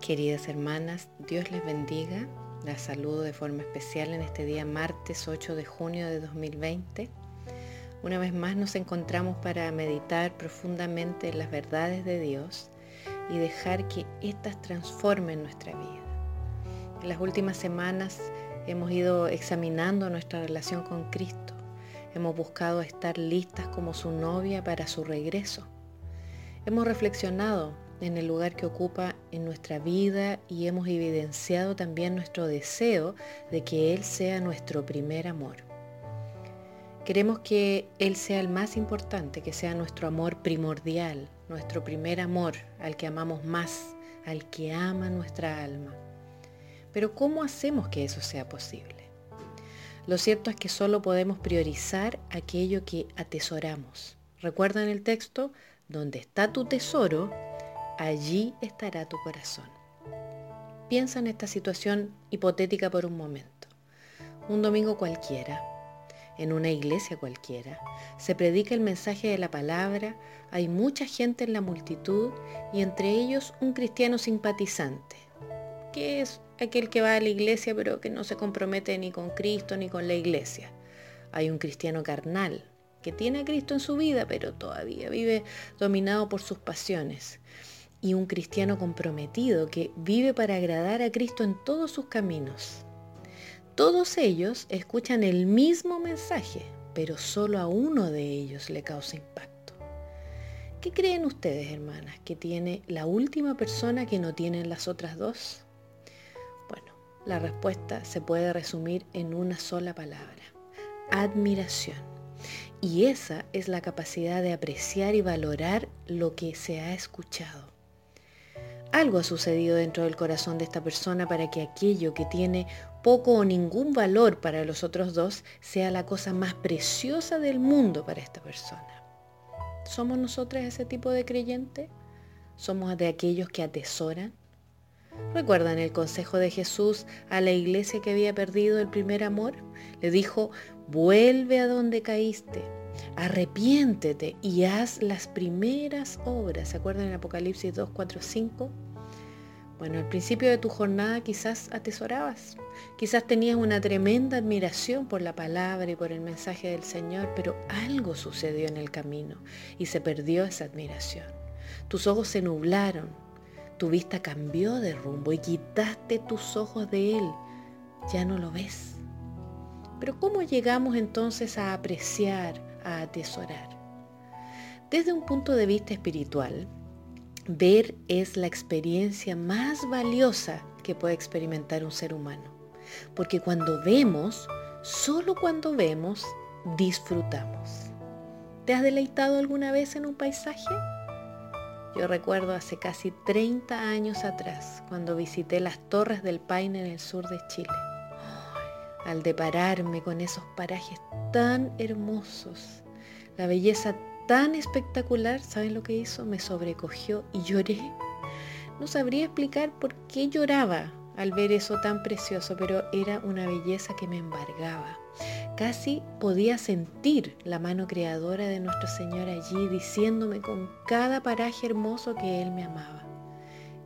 Queridas hermanas, Dios les bendiga. Las saludo de forma especial en este día martes 8 de junio de 2020. Una vez más nos encontramos para meditar profundamente en las verdades de Dios y dejar que éstas transformen nuestra vida. En las últimas semanas hemos ido examinando nuestra relación con Cristo. Hemos buscado estar listas como su novia para su regreso. Hemos reflexionado en el lugar que ocupa en nuestra vida y hemos evidenciado también nuestro deseo de que Él sea nuestro primer amor. Queremos que Él sea el más importante, que sea nuestro amor primordial, nuestro primer amor, al que amamos más, al que ama nuestra alma. Pero ¿cómo hacemos que eso sea posible? Lo cierto es que solo podemos priorizar aquello que atesoramos. ¿Recuerdan el texto? Donde está tu tesoro, allí estará tu corazón. Piensa en esta situación hipotética por un momento. Un domingo cualquiera, en una iglesia cualquiera, se predica el mensaje de la palabra, hay mucha gente en la multitud y entre ellos un cristiano simpatizante, que es aquel que va a la iglesia pero que no se compromete ni con Cristo ni con la iglesia. Hay un cristiano carnal, que tiene a Cristo en su vida, pero todavía vive dominado por sus pasiones y un cristiano comprometido que vive para agradar a Cristo en todos sus caminos. Todos ellos escuchan el mismo mensaje, pero solo a uno de ellos le causa impacto. ¿Qué creen ustedes, hermanas, que tiene la última persona que no tienen las otras dos? Bueno, la respuesta se puede resumir en una sola palabra, admiración. Y esa es la capacidad de apreciar y valorar lo que se ha escuchado. Algo ha sucedido dentro del corazón de esta persona para que aquello que tiene poco o ningún valor para los otros dos sea la cosa más preciosa del mundo para esta persona. ¿Somos nosotras ese tipo de creyente? ¿Somos de aquellos que atesoran? ¿Recuerdan el consejo de Jesús a la iglesia que había perdido el primer amor? Le dijo, vuelve a donde caíste arrepiéntete y haz las primeras obras. ¿Se acuerdan en Apocalipsis 2, 4, 5? Bueno, al principio de tu jornada quizás atesorabas, quizás tenías una tremenda admiración por la palabra y por el mensaje del Señor, pero algo sucedió en el camino y se perdió esa admiración. Tus ojos se nublaron, tu vista cambió de rumbo y quitaste tus ojos de Él. Ya no lo ves. Pero ¿cómo llegamos entonces a apreciar, atesorar. Desde un punto de vista espiritual, ver es la experiencia más valiosa que puede experimentar un ser humano. Porque cuando vemos, solo cuando vemos, disfrutamos. ¿Te has deleitado alguna vez en un paisaje? Yo recuerdo hace casi 30 años atrás, cuando visité las Torres del Paine en el sur de Chile al depararme con esos parajes tan hermosos, la belleza tan espectacular, ¿saben lo que hizo? Me sobrecogió y lloré. No sabría explicar por qué lloraba al ver eso tan precioso, pero era una belleza que me embargaba. Casi podía sentir la mano creadora de nuestro Señor allí diciéndome con cada paraje hermoso que Él me amaba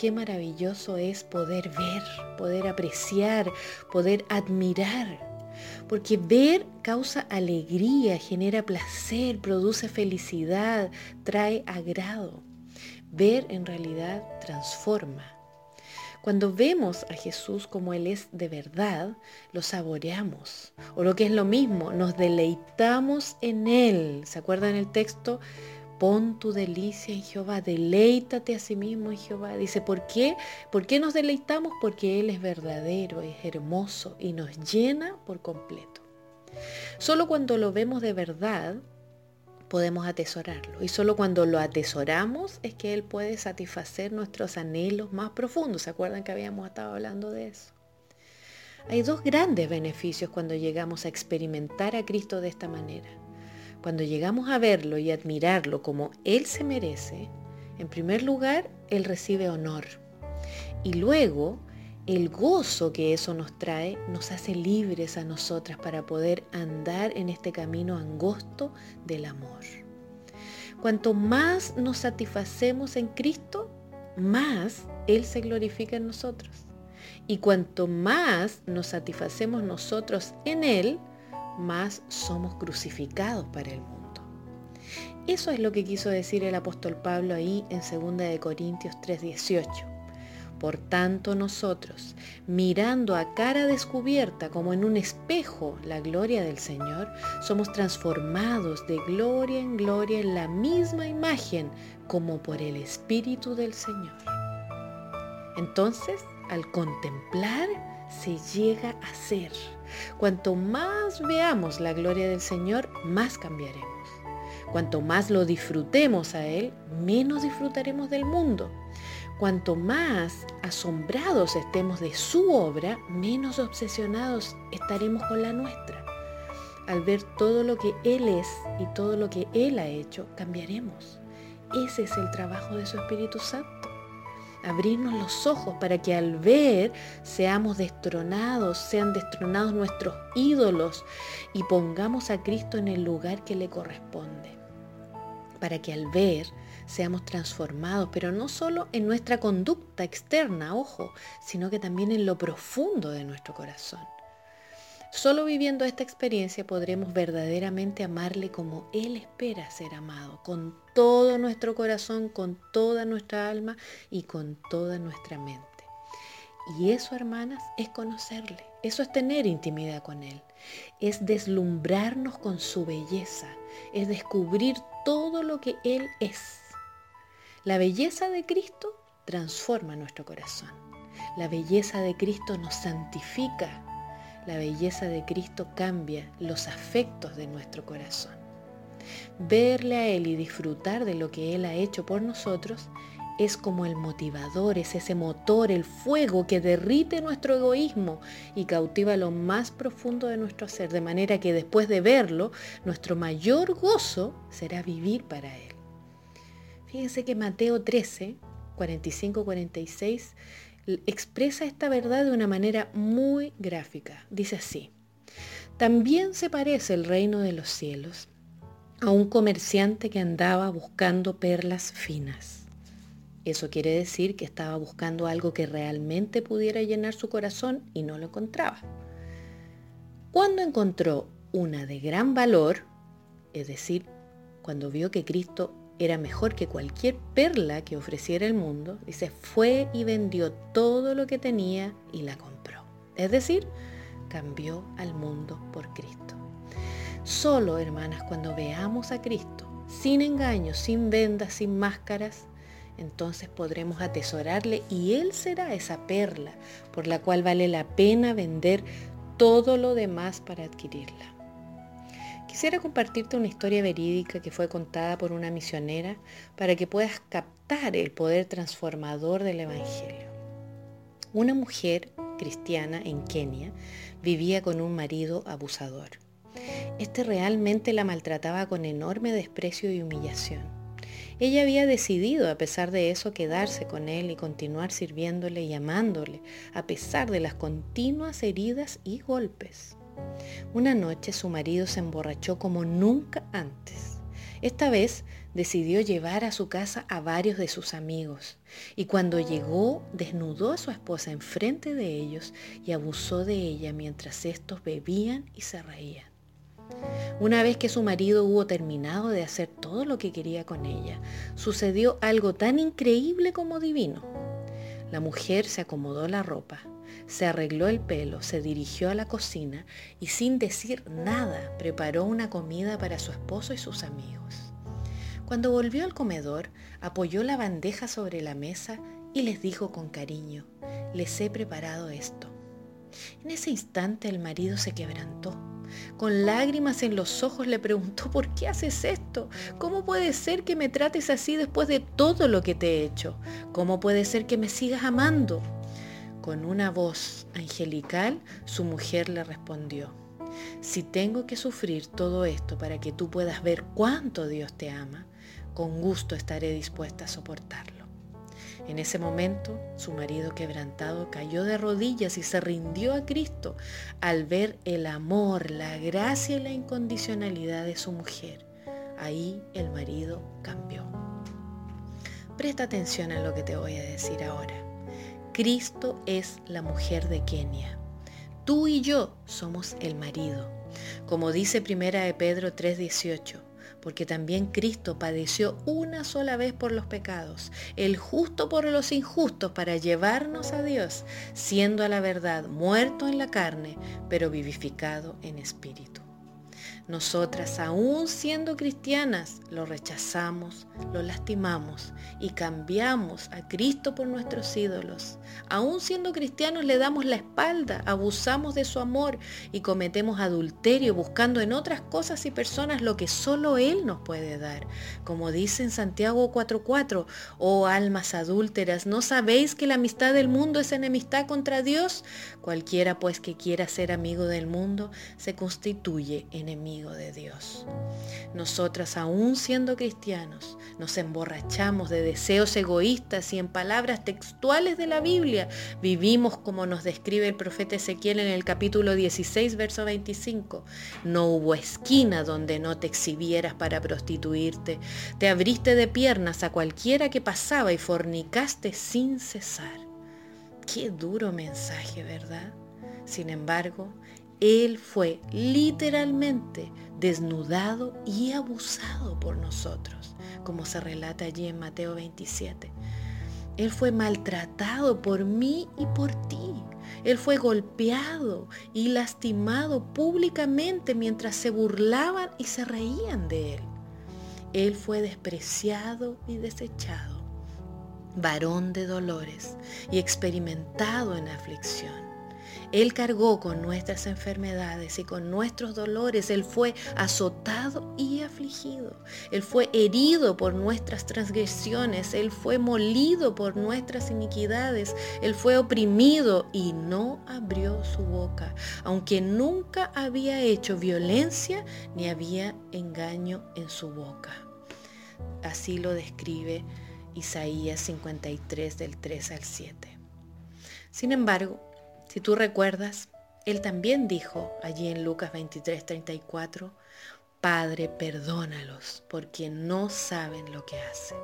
qué maravilloso es poder ver, poder apreciar, poder admirar. Porque ver causa alegría, genera placer, produce felicidad, trae agrado. Ver en realidad transforma. Cuando vemos a Jesús como Él es de verdad, lo saboreamos. O lo que es lo mismo, nos deleitamos en Él. ¿Se acuerdan el texto? Pon tu delicia en Jehová, deleítate a sí mismo en Jehová. Dice, ¿por qué? ¿Por qué nos deleitamos? Porque Él es verdadero, es hermoso y nos llena por completo. Solo cuando lo vemos de verdad podemos atesorarlo. Y solo cuando lo atesoramos es que Él puede satisfacer nuestros anhelos más profundos. ¿Se acuerdan que habíamos estado hablando de eso? Hay dos grandes beneficios cuando llegamos a experimentar a Cristo de esta manera. Cuando llegamos a verlo y admirarlo como Él se merece, en primer lugar, Él recibe honor. Y luego, el gozo que eso nos trae nos hace libres a nosotras para poder andar en este camino angosto del amor. Cuanto más nos satisfacemos en Cristo, más Él se glorifica en nosotros. Y cuanto más nos satisfacemos nosotros en Él, más somos crucificados para el mundo. Eso es lo que quiso decir el apóstol Pablo ahí en 2 Corintios 3:18. Por tanto nosotros, mirando a cara descubierta como en un espejo la gloria del Señor, somos transformados de gloria en gloria en la misma imagen como por el Espíritu del Señor. Entonces, al contemplar, se llega a ser. Cuanto más veamos la gloria del Señor, más cambiaremos. Cuanto más lo disfrutemos a Él, menos disfrutaremos del mundo. Cuanto más asombrados estemos de su obra, menos obsesionados estaremos con la nuestra. Al ver todo lo que Él es y todo lo que Él ha hecho, cambiaremos. Ese es el trabajo de su Espíritu Santo. Abrirnos los ojos para que al ver seamos destronados, sean destronados nuestros ídolos y pongamos a Cristo en el lugar que le corresponde. Para que al ver seamos transformados, pero no solo en nuestra conducta externa, ojo, sino que también en lo profundo de nuestro corazón. Solo viviendo esta experiencia podremos verdaderamente amarle como Él espera ser amado, con todo nuestro corazón, con toda nuestra alma y con toda nuestra mente. Y eso, hermanas, es conocerle, eso es tener intimidad con Él, es deslumbrarnos con su belleza, es descubrir todo lo que Él es la belleza de Cristo transforma nuestro corazón. La belleza de Cristo nos santifica. La belleza de Cristo cambia los afectos de nuestro corazón. Verle a Él y disfrutar de lo que Él ha hecho por nosotros es como el motivador, es ese motor, el fuego que derrite nuestro egoísmo y cautiva lo más profundo de nuestro ser, de manera que después de verlo, nuestro mayor gozo será vivir para Él. Fíjense que Mateo 13, 45-46 expresa esta verdad de una manera muy gráfica. Dice así, también se parece el reino de los cielos a un comerciante que andaba buscando perlas finas. Eso quiere decir que estaba buscando algo que realmente pudiera llenar su corazón y no lo encontraba. Cuando encontró una de gran valor, es decir, cuando vio que Cristo era mejor que cualquier perla que ofreciera el mundo, dice, fue y vendió todo lo que tenía y la compró. Es decir, cambió al mundo por Cristo. Solo, hermanas, cuando veamos a Cristo, sin engaños, sin vendas, sin máscaras, entonces podremos atesorarle y Él será esa perla por la cual vale la pena vender todo lo demás para adquirirla. Quisiera compartirte una historia verídica que fue contada por una misionera para que puedas captar el poder transformador del Evangelio. Una mujer cristiana en Kenia vivía con un marido abusador. Este realmente la maltrataba con enorme desprecio y humillación. Ella había decidido, a pesar de eso, quedarse con él y continuar sirviéndole y amándole, a pesar de las continuas heridas y golpes. Una noche su marido se emborrachó como nunca antes. Esta vez decidió llevar a su casa a varios de sus amigos y cuando llegó desnudó a su esposa enfrente de ellos y abusó de ella mientras estos bebían y se reían. Una vez que su marido hubo terminado de hacer todo lo que quería con ella, sucedió algo tan increíble como divino. La mujer se acomodó la ropa, se arregló el pelo, se dirigió a la cocina y sin decir nada preparó una comida para su esposo y sus amigos. Cuando volvió al comedor, apoyó la bandeja sobre la mesa y les dijo con cariño, les he preparado esto. En ese instante el marido se quebrantó. Con lágrimas en los ojos le preguntó, ¿por qué haces esto? ¿Cómo puede ser que me trates así después de todo lo que te he hecho? ¿Cómo puede ser que me sigas amando? Con una voz angelical, su mujer le respondió, si tengo que sufrir todo esto para que tú puedas ver cuánto Dios te ama, con gusto estaré dispuesta a soportarlo. En ese momento, su marido quebrantado cayó de rodillas y se rindió a Cristo al ver el amor, la gracia y la incondicionalidad de su mujer. Ahí el marido cambió. Presta atención a lo que te voy a decir ahora. Cristo es la mujer de Kenia. Tú y yo somos el marido. Como dice primera de Pedro 3:18, porque también Cristo padeció una sola vez por los pecados, el justo por los injustos, para llevarnos a Dios, siendo a la verdad muerto en la carne, pero vivificado en espíritu. Nosotras, aún siendo cristianas, lo rechazamos, lo lastimamos y cambiamos a Cristo por nuestros ídolos. Aún siendo cristianos le damos la espalda, abusamos de su amor y cometemos adulterio buscando en otras cosas y personas lo que solo Él nos puede dar. Como dice en Santiago 4:4, oh almas adúlteras, ¿no sabéis que la amistad del mundo es enemistad contra Dios? Cualquiera pues que quiera ser amigo del mundo se constituye enemigo de Dios. Nosotras, aún siendo cristianos, nos emborrachamos de deseos egoístas y en palabras textuales de la Biblia vivimos como nos describe el profeta Ezequiel en el capítulo 16, verso 25. No hubo esquina donde no te exhibieras para prostituirte. Te abriste de piernas a cualquiera que pasaba y fornicaste sin cesar. Qué duro mensaje, ¿verdad? Sin embargo, él fue literalmente desnudado y abusado por nosotros, como se relata allí en Mateo 27. Él fue maltratado por mí y por ti. Él fue golpeado y lastimado públicamente mientras se burlaban y se reían de él. Él fue despreciado y desechado, varón de dolores y experimentado en aflicción. Él cargó con nuestras enfermedades y con nuestros dolores. Él fue azotado y afligido. Él fue herido por nuestras transgresiones. Él fue molido por nuestras iniquidades. Él fue oprimido y no abrió su boca, aunque nunca había hecho violencia ni había engaño en su boca. Así lo describe Isaías 53 del 3 al 7. Sin embargo, si tú recuerdas, él también dijo allí en Lucas 23, 34, Padre, perdónalos porque no saben lo que hacen.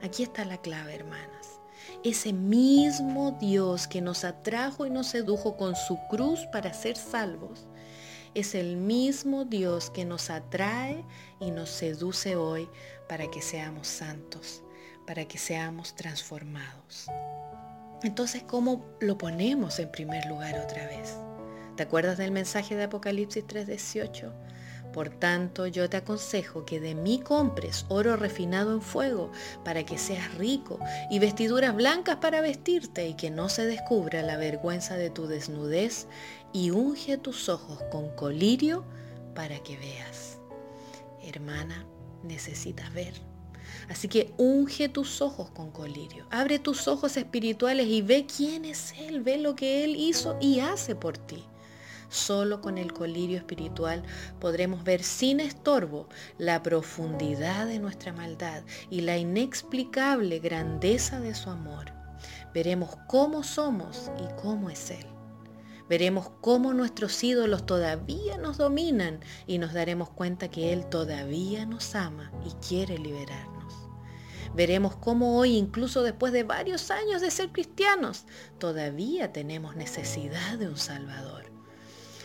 Aquí está la clave, hermanas. Ese mismo Dios que nos atrajo y nos sedujo con su cruz para ser salvos, es el mismo Dios que nos atrae y nos seduce hoy para que seamos santos, para que seamos transformados. Entonces, ¿cómo lo ponemos en primer lugar otra vez? ¿Te acuerdas del mensaje de Apocalipsis 3:18? Por tanto, yo te aconsejo que de mí compres oro refinado en fuego para que seas rico y vestiduras blancas para vestirte y que no se descubra la vergüenza de tu desnudez y unge tus ojos con colirio para que veas. Hermana, necesitas ver. Así que unge tus ojos con colirio. Abre tus ojos espirituales y ve quién es Él. Ve lo que Él hizo y hace por ti. Solo con el colirio espiritual podremos ver sin estorbo la profundidad de nuestra maldad y la inexplicable grandeza de su amor. Veremos cómo somos y cómo es Él. Veremos cómo nuestros ídolos todavía nos dominan y nos daremos cuenta que Él todavía nos ama y quiere liberar. Veremos cómo hoy, incluso después de varios años de ser cristianos, todavía tenemos necesidad de un Salvador.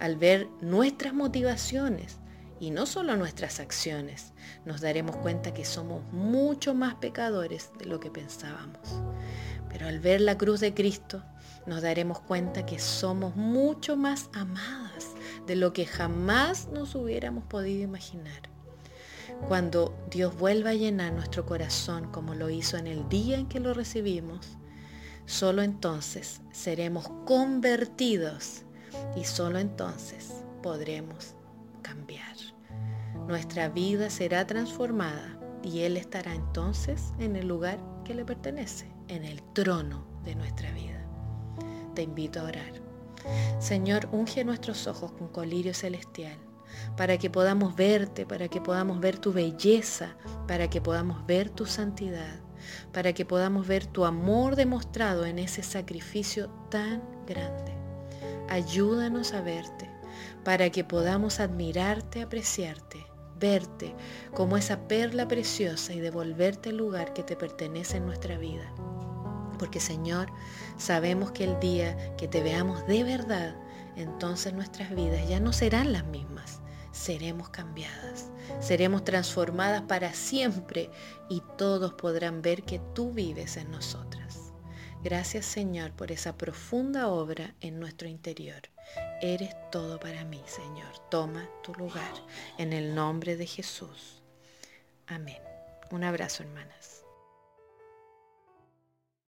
Al ver nuestras motivaciones y no solo nuestras acciones, nos daremos cuenta que somos mucho más pecadores de lo que pensábamos. Pero al ver la cruz de Cristo, nos daremos cuenta que somos mucho más amadas de lo que jamás nos hubiéramos podido imaginar. Cuando Dios vuelva a llenar nuestro corazón como lo hizo en el día en que lo recibimos, solo entonces seremos convertidos y solo entonces podremos cambiar. Nuestra vida será transformada y Él estará entonces en el lugar que le pertenece, en el trono de nuestra vida. Te invito a orar. Señor, unge nuestros ojos con colirio celestial para que podamos verte, para que podamos ver tu belleza, para que podamos ver tu santidad, para que podamos ver tu amor demostrado en ese sacrificio tan grande. Ayúdanos a verte, para que podamos admirarte, apreciarte, verte como esa perla preciosa y devolverte el lugar que te pertenece en nuestra vida. Porque Señor, sabemos que el día que te veamos de verdad, entonces nuestras vidas ya no serán las mismas. Seremos cambiadas, seremos transformadas para siempre y todos podrán ver que tú vives en nosotras. Gracias Señor por esa profunda obra en nuestro interior. Eres todo para mí, Señor. Toma tu lugar en el nombre de Jesús. Amén. Un abrazo, hermanas.